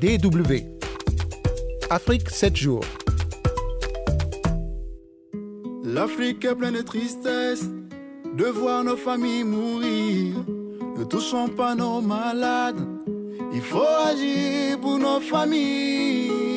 DW. Afrique 7 jours. L'Afrique est pleine de tristesse de voir nos familles mourir. Ne touchons pas nos malades. Il faut agir pour nos familles.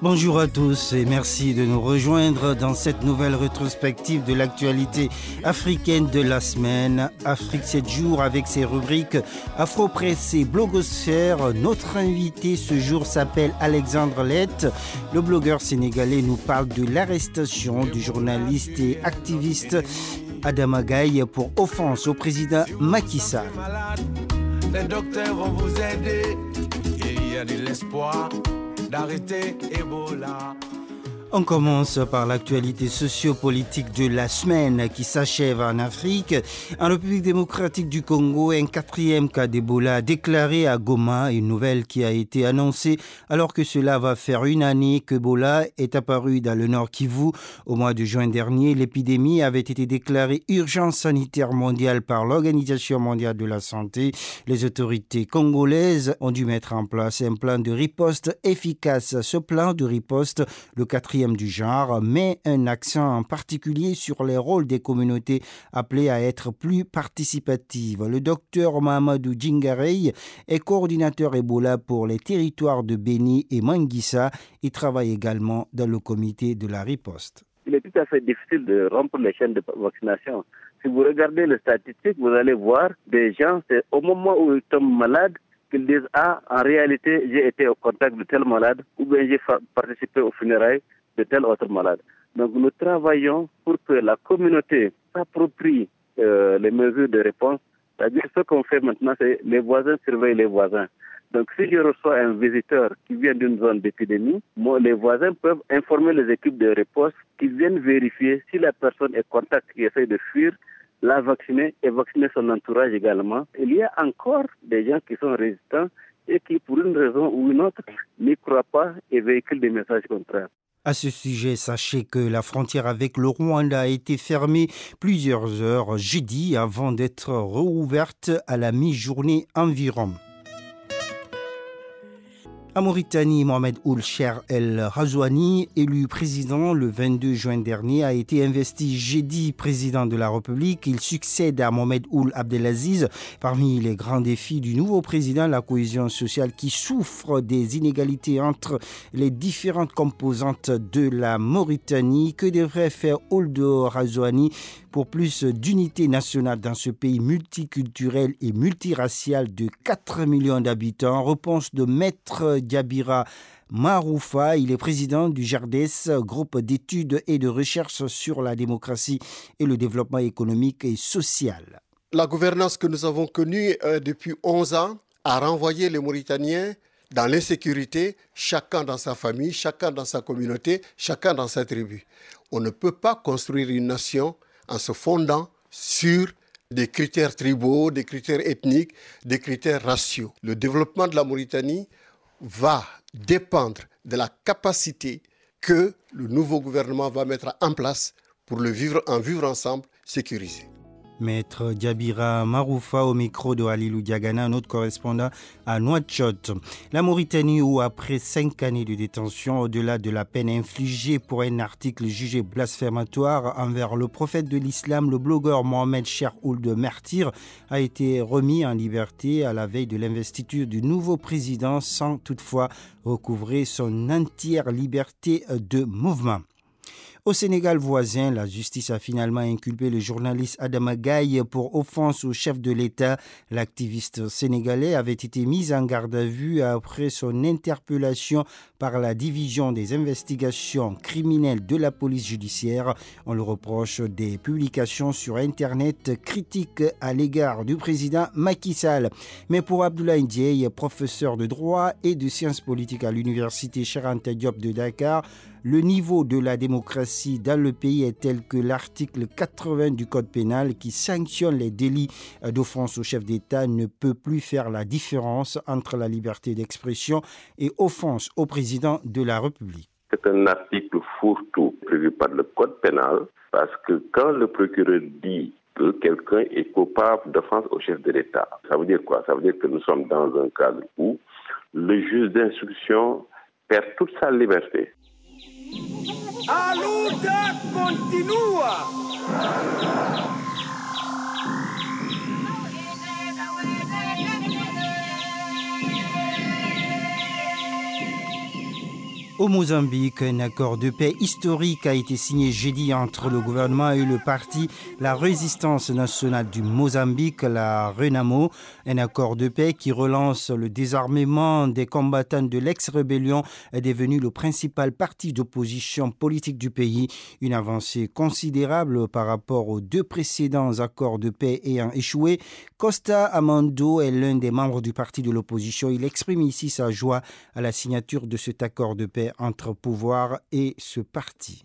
Bonjour à tous et merci de nous rejoindre dans cette nouvelle rétrospective de l'actualité africaine de la semaine. Afrique 7 jours avec ses rubriques Afro-Presse et Blogosphère. Notre invité ce jour s'appelle Alexandre Lett. Le blogueur sénégalais nous parle de l'arrestation du journaliste et activiste Adama Gaye pour offense au président Macky Sall. D'arrêter Ebola. On commence par l'actualité sociopolitique de la semaine qui s'achève en Afrique. En République démocratique du Congo, un quatrième cas d'Ebola déclaré à Goma, une nouvelle qui a été annoncée alors que cela va faire une année qu'Ebola est apparu dans le nord Kivu. Au mois de juin dernier, l'épidémie avait été déclarée urgence sanitaire mondiale par l'Organisation mondiale de la santé. Les autorités congolaises ont dû mettre en place un plan de riposte efficace. Ce plan de riposte, le quatrième du genre, met un accent en particulier sur les rôles des communautés appelées à être plus participatives. Le docteur Mahamadou Djingarey est coordinateur Ebola pour les territoires de Beni et Manguissa. Il travaille également dans le comité de la riposte. Il est tout à fait difficile de rompre les chaînes de vaccination. Si vous regardez les statistiques, vous allez voir des gens, c'est au moment où ils tombent malades, qu'ils disent Ah, en réalité, j'ai été au contact de tel malade, ou bien j'ai participé aux funérailles de autre malade. Donc nous travaillons pour que la communauté s'approprie euh, les mesures de réponse. C'est-à-dire ce qu'on fait maintenant, c'est les voisins surveillent les voisins. Donc si je reçois un visiteur qui vient d'une zone d'épidémie, les voisins peuvent informer les équipes de réponse qui viennent vérifier si la personne est contact qui essaie de fuir, la vacciner et vacciner son entourage également. Il y a encore des gens qui sont résistants et qui, pour une raison ou une autre, n'y croient pas et véhiculent des messages contraires. À ce sujet, sachez que la frontière avec le Rwanda a été fermée plusieurs heures jeudi avant d'être rouverte à la mi-journée environ. En Mauritanie, Mohamed Ould Cher El Razouani, élu président le 22 juin dernier, a été investi jeudi président de la République. Il succède à Mohamed Ould Abdelaziz. Parmi les grands défis du nouveau président, la cohésion sociale qui souffre des inégalités entre les différentes composantes de la Mauritanie. Que devrait faire Ould Razouani pour plus d'unité nationale dans ce pays multiculturel et multiracial de 4 millions d'habitants? Réponse de Maître Diabira Maroufa, il est président du GERDES, groupe d'études et de recherche sur la démocratie et le développement économique et social. La gouvernance que nous avons connue euh, depuis 11 ans a renvoyé les Mauritaniens dans l'insécurité, chacun dans sa famille, chacun dans sa communauté, chacun dans sa tribu. On ne peut pas construire une nation en se fondant sur des critères tribaux, des critères ethniques, des critères raciaux. Le développement de la Mauritanie va dépendre de la capacité que le nouveau gouvernement va mettre en place pour le en vivre ensemble sécurisé. Maître Diabira Maroufa au micro de Halilou Diagana, notre correspondant à Nouakchott. La Mauritanie, où après cinq années de détention, au-delà de la peine infligée pour un article jugé blasphématoire envers le prophète de l'islam, le blogueur Mohamed Cher Ould Mertir a été remis en liberté à la veille de l'investiture du nouveau président sans toutefois recouvrer son entière liberté de mouvement. Au Sénégal voisin, la justice a finalement inculpé le journaliste Adama Gaye pour offense au chef de l'État. L'activiste sénégalais avait été mis en garde à vue après son interpellation par la division des investigations criminelles de la police judiciaire. On le reproche des publications sur Internet critiques à l'égard du président Macky Sall. Mais pour Abdoulaye Ndiaye, professeur de droit et de sciences politiques à l'université Charanta Diop de Dakar, le niveau de la démocratie dans le pays est tel que l'article 80 du Code pénal qui sanctionne les délits d'offense au chef d'État ne peut plus faire la différence entre la liberté d'expression et offense au président de la République. C'est un article fourre-tout prévu par le Code pénal parce que quand le procureur dit que quelqu'un est coupable d'offense au chef de l'État. Ça veut dire quoi? Ça veut dire que nous sommes dans un cadre où le juge d'instruction perd toute sa liberté. A luta continua! Au Mozambique, un accord de paix historique a été signé jeudi entre le gouvernement et le parti La Résistance nationale du Mozambique, la RENAMO, un accord de paix qui relance le désarmement des combattants de l'ex-rébellion est devenu le principal parti d'opposition politique du pays, une avancée considérable par rapport aux deux précédents accords de paix ayant échoué. Costa Amando est l'un des membres du parti de l'opposition. Il exprime ici sa joie à la signature de cet accord de paix entre pouvoir et ce parti.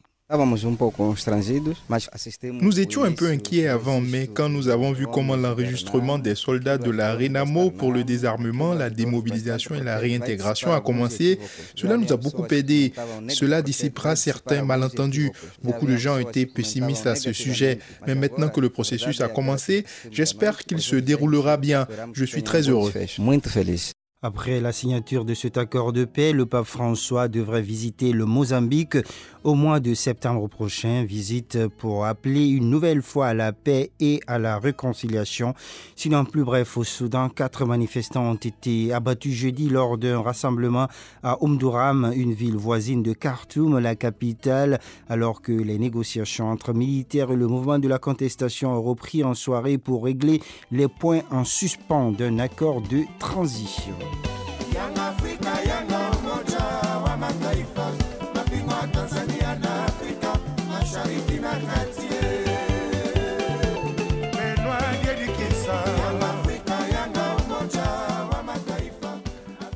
Nous étions un peu inquiets avant, mais quand nous avons vu comment l'enregistrement des soldats de la RENAMO pour le désarmement, la démobilisation et la réintégration a commencé, cela nous a beaucoup aidé. Cela dissipera certains malentendus. Beaucoup de gens étaient pessimistes à ce sujet, mais maintenant que le processus a commencé, j'espère qu'il se déroulera bien. Je suis très heureux. Après la signature de cet accord de paix, le pape François devrait visiter le Mozambique au mois de septembre prochain. Visite pour appeler une nouvelle fois à la paix et à la réconciliation. Sinon, plus bref, au Soudan, quatre manifestants ont été abattus jeudi lors d'un rassemblement à Omdurman, une ville voisine de Khartoum, la capitale, alors que les négociations entre militaires et le mouvement de la contestation ont repris en soirée pour régler les points en suspens d'un accord de transition.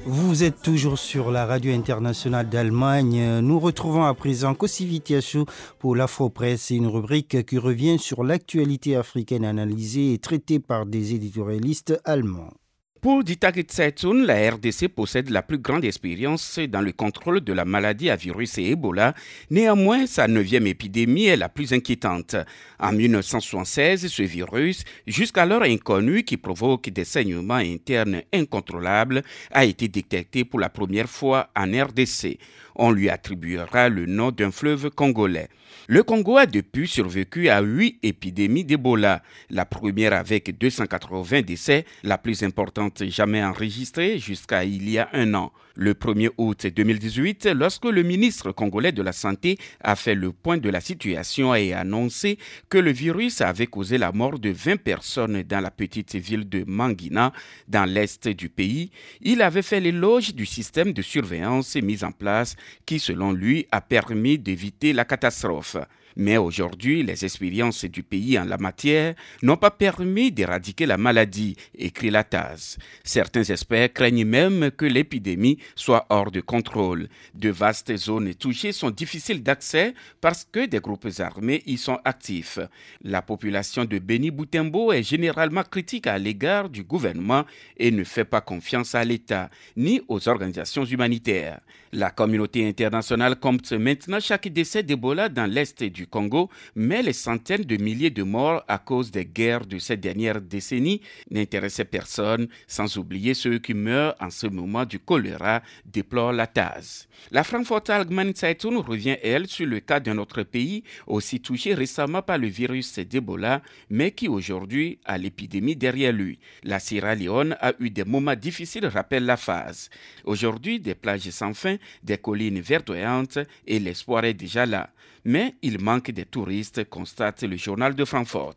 Vous êtes toujours sur la radio internationale d'Allemagne. Nous retrouvons à présent Kosivitiasu pour l'Afro-Presse, une rubrique qui revient sur l'actualité africaine analysée et traitée par des éditorialistes allemands. Pour Ditagit Tsetsun, la RDC possède la plus grande expérience dans le contrôle de la maladie à virus Ebola. Néanmoins, sa neuvième épidémie est la plus inquiétante. En 1976, ce virus, jusqu'alors inconnu qui provoque des saignements internes incontrôlables, a été détecté pour la première fois en RDC. On lui attribuera le nom d'un fleuve congolais. Le Congo a depuis survécu à huit épidémies d'Ebola, la première avec 280 décès, la plus importante jamais enregistrée jusqu'à il y a un an le 1er août 2018 lorsque le ministre congolais de la Santé a fait le point de la situation et annoncé que le virus avait causé la mort de 20 personnes dans la petite ville de Mangina, dans l'est du pays. Il avait fait l'éloge du système de surveillance mis en place qui, selon lui, a permis d'éviter la catastrophe. Mais aujourd'hui, les expériences du pays en la matière n'ont pas permis d'éradiquer la maladie, écrit la TAS. Certains experts craignent même que l'épidémie soit hors de contrôle. De vastes zones touchées sont difficiles d'accès parce que des groupes armés y sont actifs. La population de Beni Boutembo est généralement critique à l'égard du gouvernement et ne fait pas confiance à l'État ni aux organisations humanitaires. La communauté internationale compte maintenant chaque décès d'Ebola dans l'est du Congo, mais les centaines de milliers de morts à cause des guerres de ces dernières décennies n'intéressaient personne, sans oublier ceux qui meurent en ce moment du choléra, déplore la TAS. La Frankfurter Allgemeine Zeitung revient, elle, sur le cas d'un autre pays aussi touché récemment par le virus d'Ebola, mais qui aujourd'hui a l'épidémie derrière lui. La Sierra Leone a eu des moments difficiles, rappelle la phase. Aujourd'hui, des plages sans fin, des collines verdoyantes et l'espoir est déjà là. Mais il manque des touristes, constate le journal de Francfort.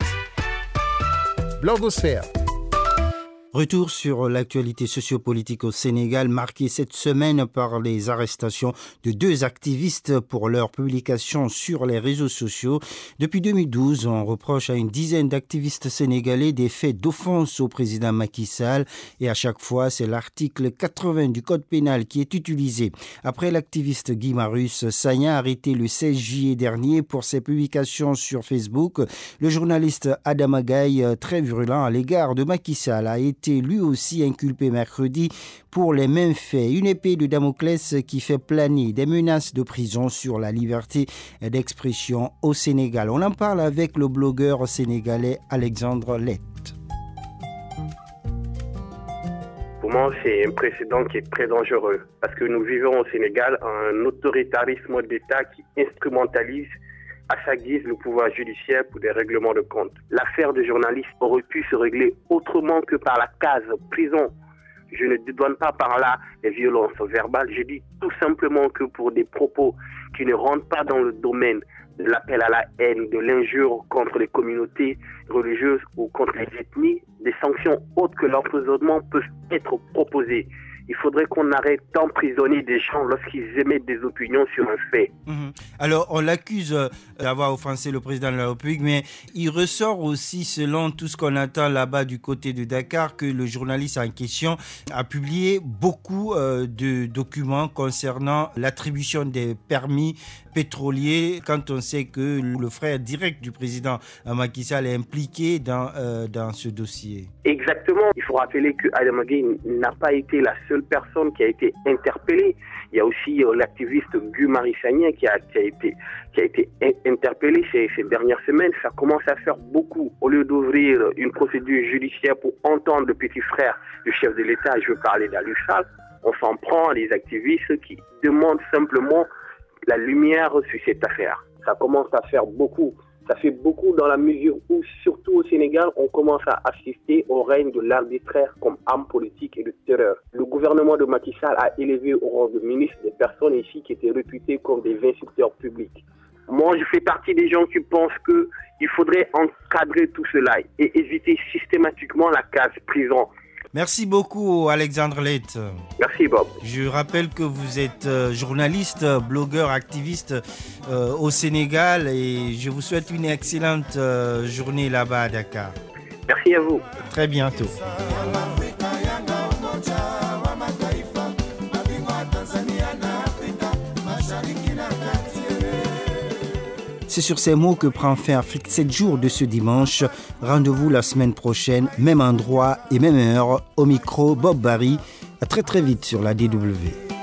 Blogosphère. Retour sur l'actualité sociopolitique au Sénégal, marquée cette semaine par les arrestations de deux activistes pour leur publication sur les réseaux sociaux. Depuis 2012, on reproche à une dizaine d'activistes sénégalais des faits d'offense au président Macky Sall et à chaque fois, c'est l'article 80 du Code pénal qui est utilisé. Après l'activiste Guy Marus Sagna, arrêté le 16 juillet dernier pour ses publications sur Facebook, le journaliste Adam Agaï, très virulent à l'égard de Macky Sall, a été lui aussi inculpé mercredi pour les mêmes faits. Une épée de Damoclès qui fait planer des menaces de prison sur la liberté d'expression au Sénégal. On en parle avec le blogueur sénégalais Alexandre Lett. Pour moi, c'est un précédent qui est très dangereux parce que nous vivons au Sénégal un autoritarisme d'État qui instrumentalise à sa guise le pouvoir judiciaire pour des règlements de compte. L'affaire de journaliste aurait pu se régler autrement que par la case prison. Je ne dédouane pas par là les violences verbales. Je dis tout simplement que pour des propos qui ne rentrent pas dans le domaine de l'appel à la haine, de l'injure contre les communautés religieuses ou contre les ethnies, des sanctions autres que l'emprisonnement peuvent être proposées il faudrait qu'on arrête d'emprisonner des gens lorsqu'ils émettent des opinions sur un fait. Mhm. Alors, on l'accuse euh, d'avoir offensé le président de la République, mais il ressort aussi, selon tout ce qu'on attend là-bas du côté de Dakar, que le journaliste en question a publié beaucoup euh, de documents concernant l'attribution des permis pétroliers quand on sait que le frère direct du président Macky Sall est impliqué dans, euh, dans ce dossier. Exactement. Il faut rappeler que Adam n'a pas été la seule personne qui a été interpellée. Il y a aussi euh, l'activiste Gu Marissagnen qui a, qui a été, interpellé ces, dernières semaines. Ça commence à faire beaucoup. Au lieu d'ouvrir une procédure judiciaire pour entendre le petit frère du chef de l'État, je veux parler d'Aluchal, on s'en prend à des activistes qui demandent simplement la lumière sur cette affaire. Ça commence à faire beaucoup. Ça fait beaucoup dans la mesure où, surtout au Sénégal, on commence à assister au règne de l'arbitraire comme arme politique et de terreur. Le gouvernement de Macky Sall a élevé au rang de ministre des personnes ici qui étaient réputées comme des insulteurs publics. Moi, je fais partie des gens qui pensent qu'il faudrait encadrer tout cela et éviter systématiquement la case prison. Merci beaucoup Alexandre Lett. Merci Bob. Je rappelle que vous êtes euh, journaliste, blogueur, activiste euh, au Sénégal et je vous souhaite une excellente euh, journée là-bas à Dakar. Merci à vous. Très bientôt. C'est sur ces mots que prend fin Afrique 7 jours de ce dimanche. Rendez-vous la semaine prochaine, même endroit et même heure, au micro Bob Barry. À très très vite sur la DW.